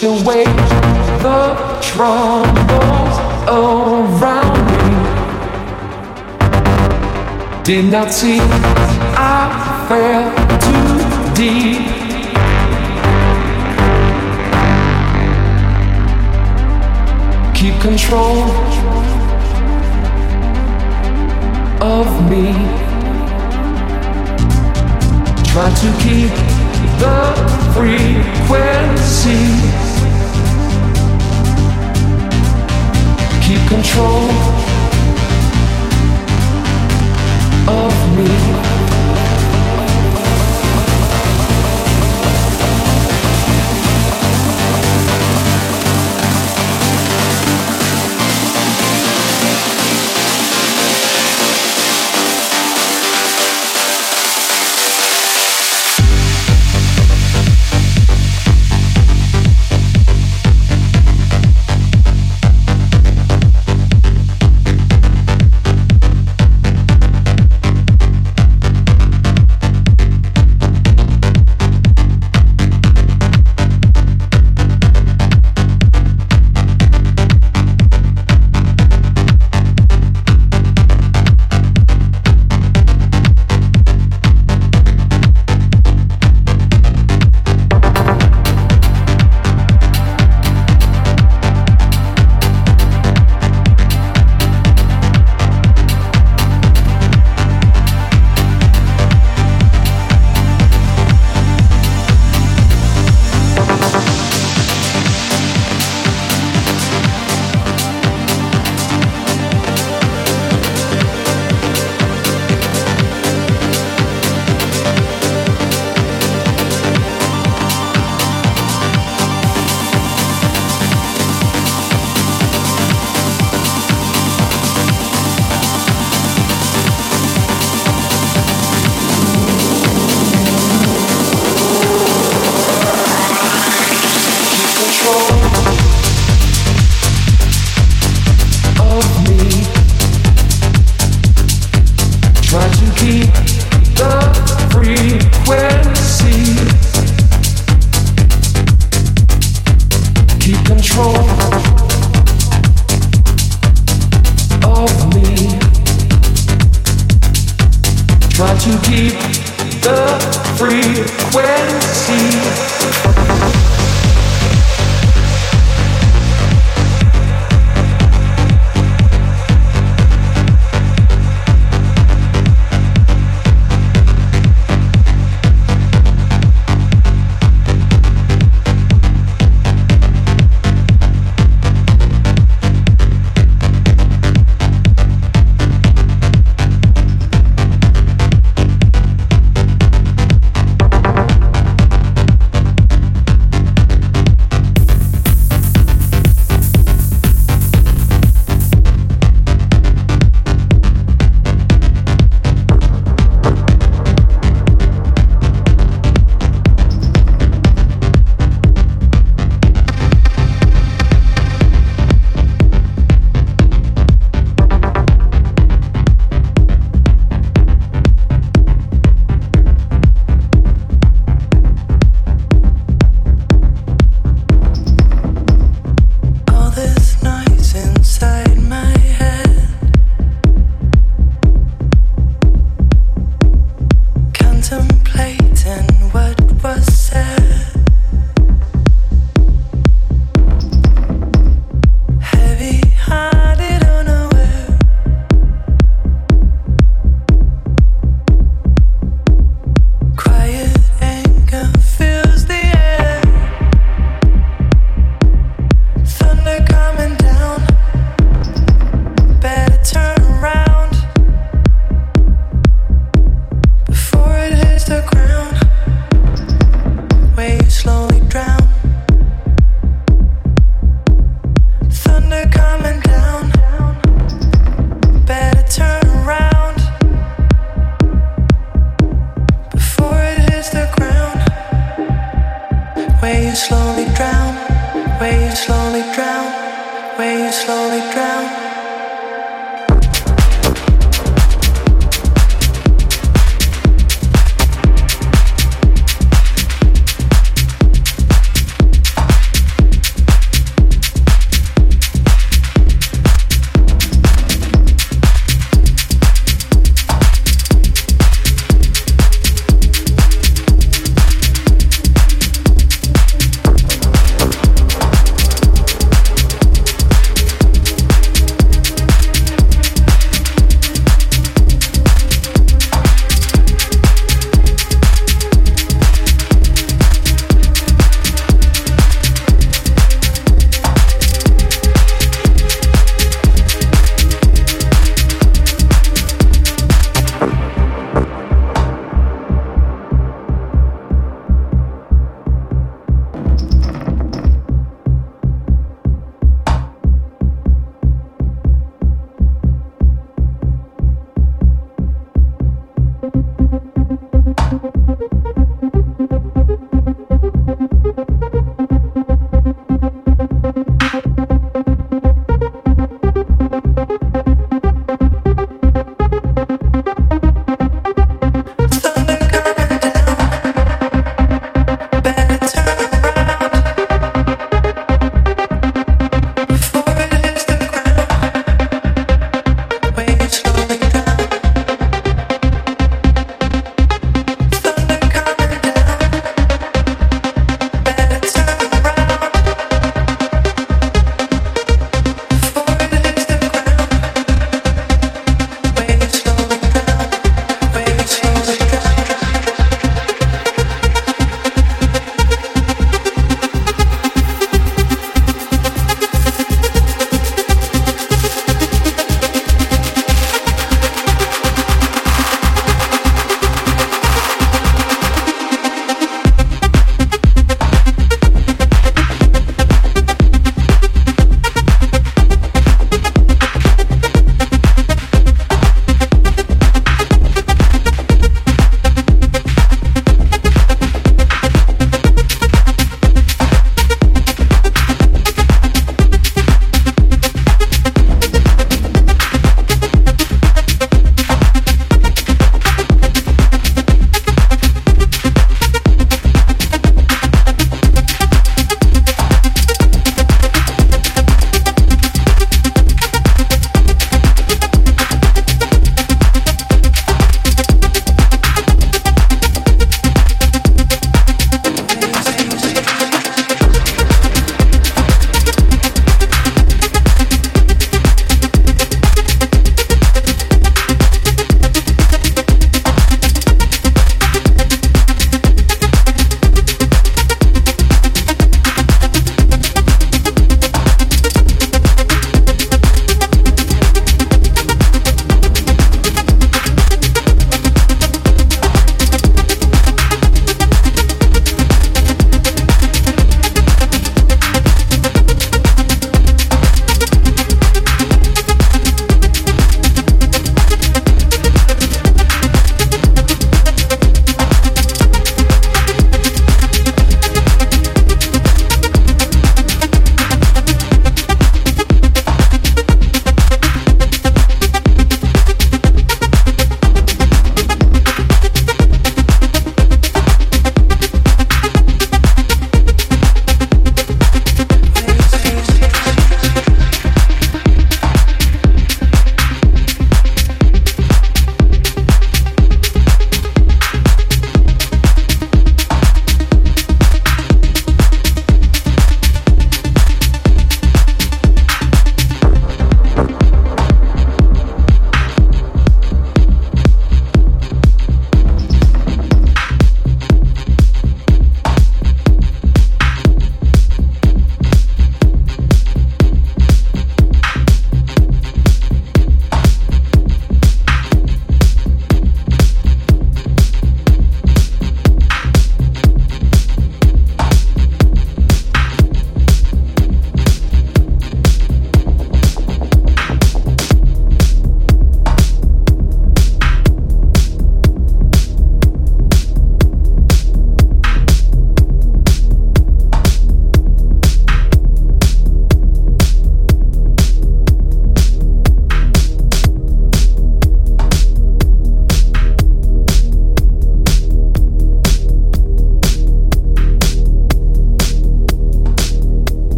Pushed away the troubles around me. Did not see I fell too deep. keep control of me. Try to keep the frequency. Control of me.